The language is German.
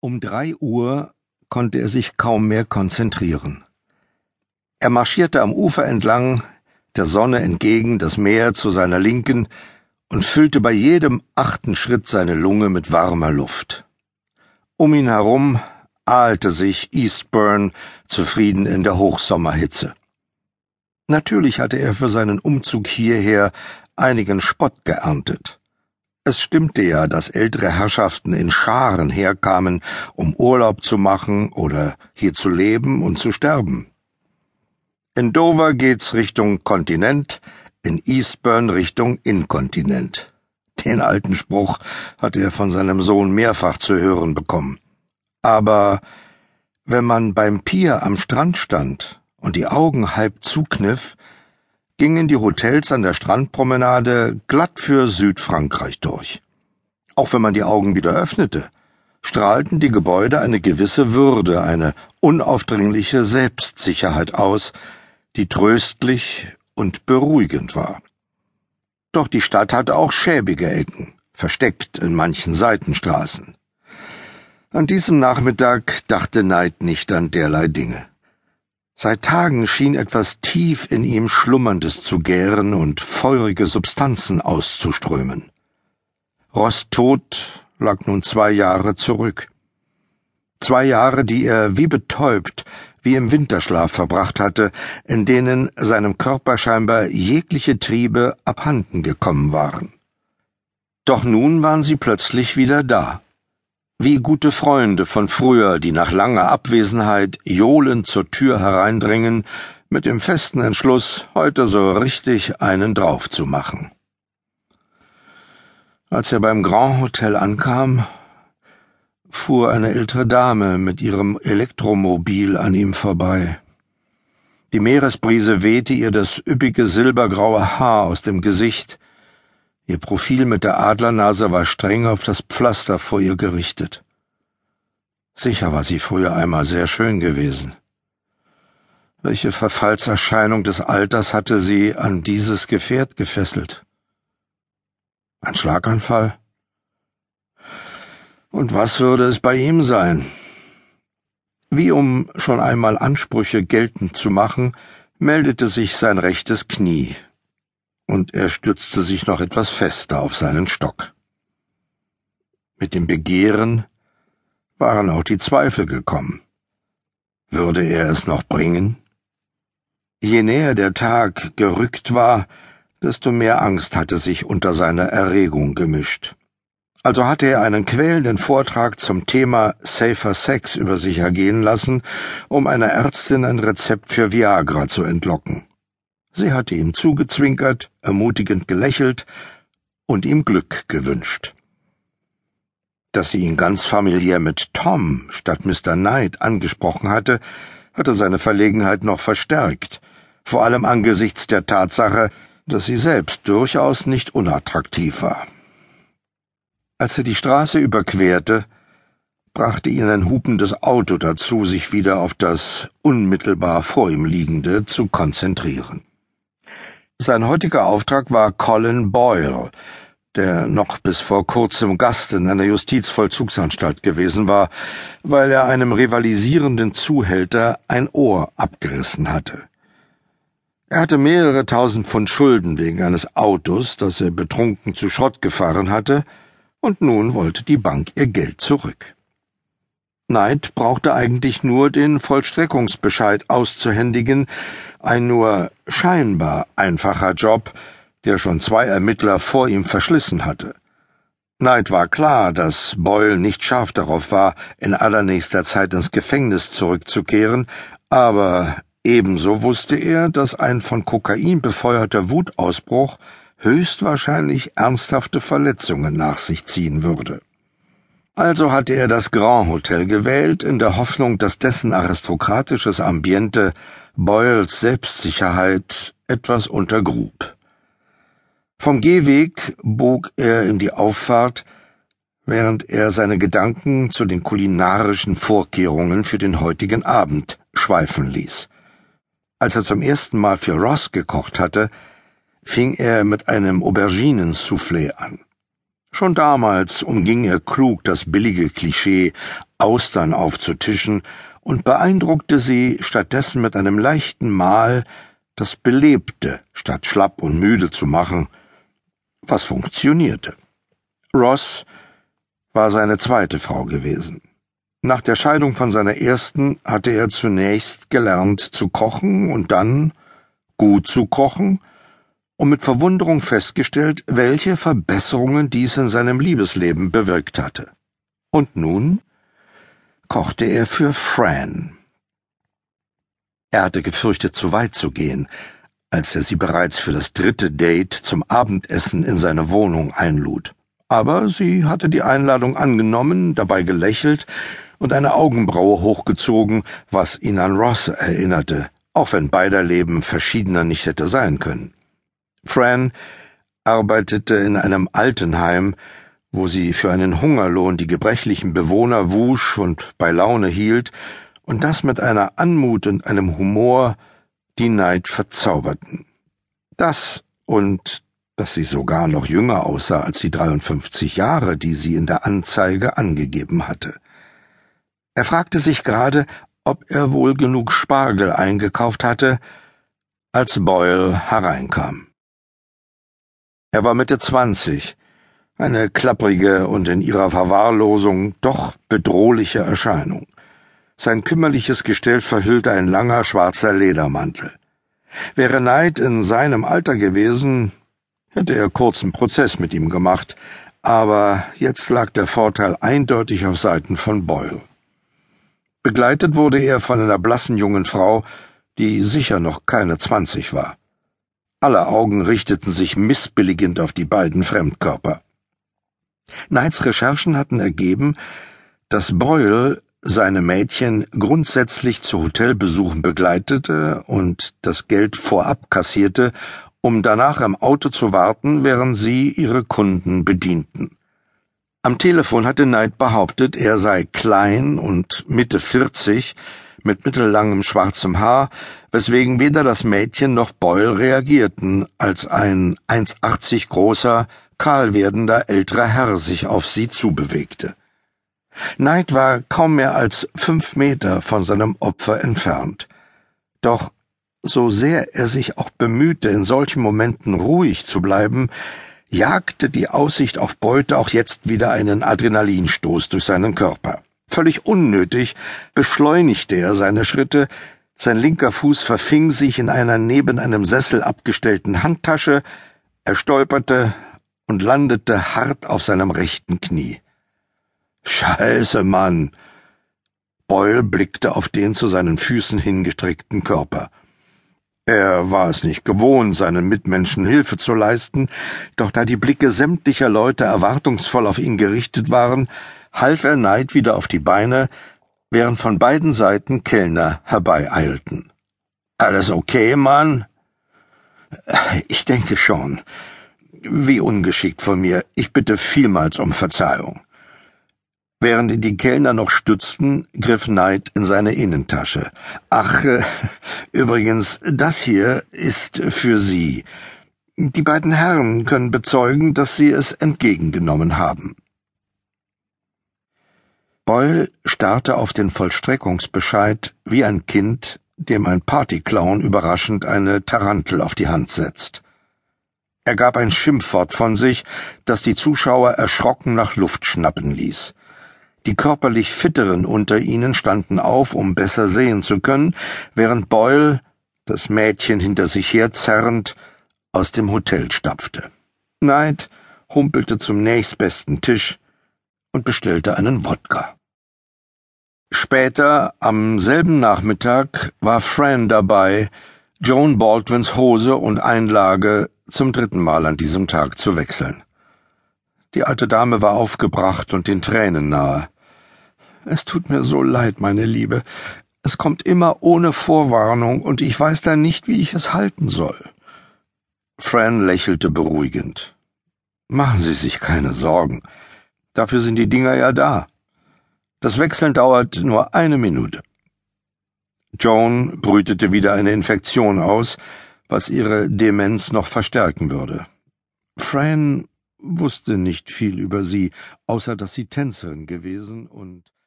Um drei Uhr konnte er sich kaum mehr konzentrieren. Er marschierte am Ufer entlang, der Sonne entgegen, das Meer zu seiner Linken und füllte bei jedem achten Schritt seine Lunge mit warmer Luft. Um ihn herum ahlte sich Eastburn zufrieden in der Hochsommerhitze. Natürlich hatte er für seinen Umzug hierher einigen Spott geerntet. Es stimmte ja, dass ältere Herrschaften in Scharen herkamen, um Urlaub zu machen oder hier zu leben und zu sterben. In Dover geht's Richtung Kontinent, in Eastburn Richtung Inkontinent. Den alten Spruch hatte er von seinem Sohn mehrfach zu hören bekommen. Aber wenn man beim Pier am Strand stand und die Augen halb zukniff, gingen die Hotels an der Strandpromenade glatt für Südfrankreich durch. Auch wenn man die Augen wieder öffnete, strahlten die Gebäude eine gewisse Würde, eine unaufdringliche Selbstsicherheit aus, die tröstlich und beruhigend war. Doch die Stadt hatte auch schäbige Ecken, versteckt in manchen Seitenstraßen. An diesem Nachmittag dachte Neid nicht an derlei Dinge. Seit Tagen schien etwas tief in ihm Schlummerndes zu gären und feurige Substanzen auszuströmen. Rosttod lag nun zwei Jahre zurück. Zwei Jahre, die er wie betäubt, wie im Winterschlaf verbracht hatte, in denen seinem Körper scheinbar jegliche Triebe abhanden gekommen waren. Doch nun waren sie plötzlich wieder da wie gute Freunde von früher, die nach langer Abwesenheit johlend zur Tür hereindringen, mit dem festen Entschluss, heute so richtig einen drauf zu machen. Als er beim Grand Hotel ankam, fuhr eine ältere Dame mit ihrem Elektromobil an ihm vorbei. Die Meeresbrise wehte ihr das üppige silbergraue Haar aus dem Gesicht, Ihr Profil mit der Adlernase war streng auf das Pflaster vor ihr gerichtet. Sicher war sie früher einmal sehr schön gewesen. Welche Verfallserscheinung des Alters hatte sie an dieses Gefährt gefesselt? Ein Schlaganfall? Und was würde es bei ihm sein? Wie um schon einmal Ansprüche geltend zu machen, meldete sich sein rechtes Knie und er stützte sich noch etwas fester auf seinen Stock. Mit dem Begehren waren auch die Zweifel gekommen. Würde er es noch bringen? Je näher der Tag gerückt war, desto mehr Angst hatte sich unter seiner Erregung gemischt. Also hatte er einen quälenden Vortrag zum Thema Safer Sex über sich ergehen lassen, um einer Ärztin ein Rezept für Viagra zu entlocken. Sie hatte ihm zugezwinkert, ermutigend gelächelt und ihm Glück gewünscht. Dass sie ihn ganz familiär mit Tom statt Mr. Knight angesprochen hatte, hatte seine Verlegenheit noch verstärkt, vor allem angesichts der Tatsache, dass sie selbst durchaus nicht unattraktiv war. Als er die Straße überquerte, brachte ihn ein hupendes Auto dazu, sich wieder auf das unmittelbar vor ihm liegende zu konzentrieren. Sein heutiger Auftrag war Colin Boyle, der noch bis vor kurzem Gast in einer Justizvollzugsanstalt gewesen war, weil er einem rivalisierenden Zuhälter ein Ohr abgerissen hatte. Er hatte mehrere tausend Pfund Schulden wegen eines Autos, das er betrunken zu Schrott gefahren hatte, und nun wollte die Bank ihr Geld zurück. Knight brauchte eigentlich nur den Vollstreckungsbescheid auszuhändigen, ein nur scheinbar einfacher Job, der schon zwei Ermittler vor ihm verschlissen hatte. Knight war klar, dass Boyle nicht scharf darauf war, in allernächster Zeit ins Gefängnis zurückzukehren, aber ebenso wusste er, dass ein von Kokain befeuerter Wutausbruch höchstwahrscheinlich ernsthafte Verletzungen nach sich ziehen würde. Also hatte er das Grand Hotel gewählt, in der Hoffnung, dass dessen aristokratisches Ambiente Boyles Selbstsicherheit etwas untergrub. Vom Gehweg bog er in die Auffahrt, während er seine Gedanken zu den kulinarischen Vorkehrungen für den heutigen Abend schweifen ließ. Als er zum ersten Mal für Ross gekocht hatte, fing er mit einem Auberginensoufflé an. Schon damals umging er klug das billige Klischee, Austern aufzutischen, und beeindruckte sie stattdessen mit einem leichten Mal, das belebte, statt schlapp und müde zu machen, was funktionierte. Ross war seine zweite Frau gewesen. Nach der Scheidung von seiner ersten hatte er zunächst gelernt zu kochen und dann gut zu kochen und mit Verwunderung festgestellt, welche Verbesserungen dies in seinem Liebesleben bewirkt hatte. Und nun kochte er für Fran. Er hatte gefürchtet, zu weit zu gehen, als er sie bereits für das dritte Date zum Abendessen in seine Wohnung einlud. Aber sie hatte die Einladung angenommen, dabei gelächelt und eine Augenbraue hochgezogen, was ihn an Ross erinnerte, auch wenn beider Leben verschiedener nicht hätte sein können. Fran arbeitete in einem Altenheim, wo sie für einen Hungerlohn die gebrechlichen Bewohner wusch und bei Laune hielt, und das mit einer Anmut und einem Humor, die Neid verzauberten. Das und dass sie sogar noch jünger aussah als die 53 Jahre, die sie in der Anzeige angegeben hatte. Er fragte sich gerade, ob er wohl genug Spargel eingekauft hatte, als Boyle hereinkam. Er war Mitte zwanzig, eine klapprige und in ihrer Verwahrlosung doch bedrohliche Erscheinung. Sein kümmerliches Gestell verhüllte ein langer schwarzer Ledermantel. Wäre Knight in seinem Alter gewesen, hätte er kurzen Prozess mit ihm gemacht, aber jetzt lag der Vorteil eindeutig auf Seiten von Boyle. Begleitet wurde er von einer blassen jungen Frau, die sicher noch keine zwanzig war. Alle Augen richteten sich missbilligend auf die beiden Fremdkörper. Knights Recherchen hatten ergeben, dass Boyle seine Mädchen grundsätzlich zu Hotelbesuchen begleitete und das Geld vorab kassierte, um danach im Auto zu warten, während sie ihre Kunden bedienten. Am Telefon hatte Knight behauptet, er sei klein und Mitte 40, mit mittellangem schwarzem Haar, weswegen weder das Mädchen noch Boyle reagierten, als ein 1,80 großer, kahl werdender älterer Herr sich auf sie zubewegte. Knight war kaum mehr als fünf Meter von seinem Opfer entfernt. Doch so sehr er sich auch bemühte, in solchen Momenten ruhig zu bleiben, jagte die Aussicht auf Beute auch jetzt wieder einen Adrenalinstoß durch seinen Körper. Völlig unnötig beschleunigte er seine Schritte, sein linker Fuß verfing sich in einer neben einem Sessel abgestellten Handtasche, er stolperte und landete hart auf seinem rechten Knie. Scheiße, Mann! Boyle blickte auf den zu seinen Füßen hingestreckten Körper. Er war es nicht gewohnt, seinen Mitmenschen Hilfe zu leisten, doch da die Blicke sämtlicher Leute erwartungsvoll auf ihn gerichtet waren, half er Neid wieder auf die Beine, während von beiden Seiten Kellner herbeieilten. Alles okay, Mann? Ich denke schon. Wie ungeschickt von mir. Ich bitte vielmals um Verzeihung. Während die Kellner noch stützten, griff Knight in seine Innentasche. Ach, äh, übrigens, das hier ist für Sie. Die beiden Herren können bezeugen, dass Sie es entgegengenommen haben. Boyle starrte auf den Vollstreckungsbescheid wie ein Kind, dem ein Partyclown überraschend eine Tarantel auf die Hand setzt. Er gab ein Schimpfwort von sich, das die Zuschauer erschrocken nach Luft schnappen ließ. Die körperlich Fitteren unter ihnen standen auf, um besser sehen zu können, während Boyle, das Mädchen hinter sich herzerrend, aus dem Hotel stapfte. Knight humpelte zum nächstbesten Tisch und bestellte einen Wodka. Später, am selben Nachmittag, war Fran dabei, Joan Baldwins Hose und Einlage zum dritten Mal an diesem Tag zu wechseln. Die alte Dame war aufgebracht und den Tränen nahe. Es tut mir so leid, meine Liebe. Es kommt immer ohne Vorwarnung, und ich weiß dann nicht, wie ich es halten soll. Fran lächelte beruhigend. Machen Sie sich keine Sorgen. Dafür sind die Dinger ja da. Das Wechseln dauert nur eine Minute. Joan brütete wieder eine Infektion aus, was ihre Demenz noch verstärken würde. Fran wusste nicht viel über sie, außer dass sie Tänzerin gewesen und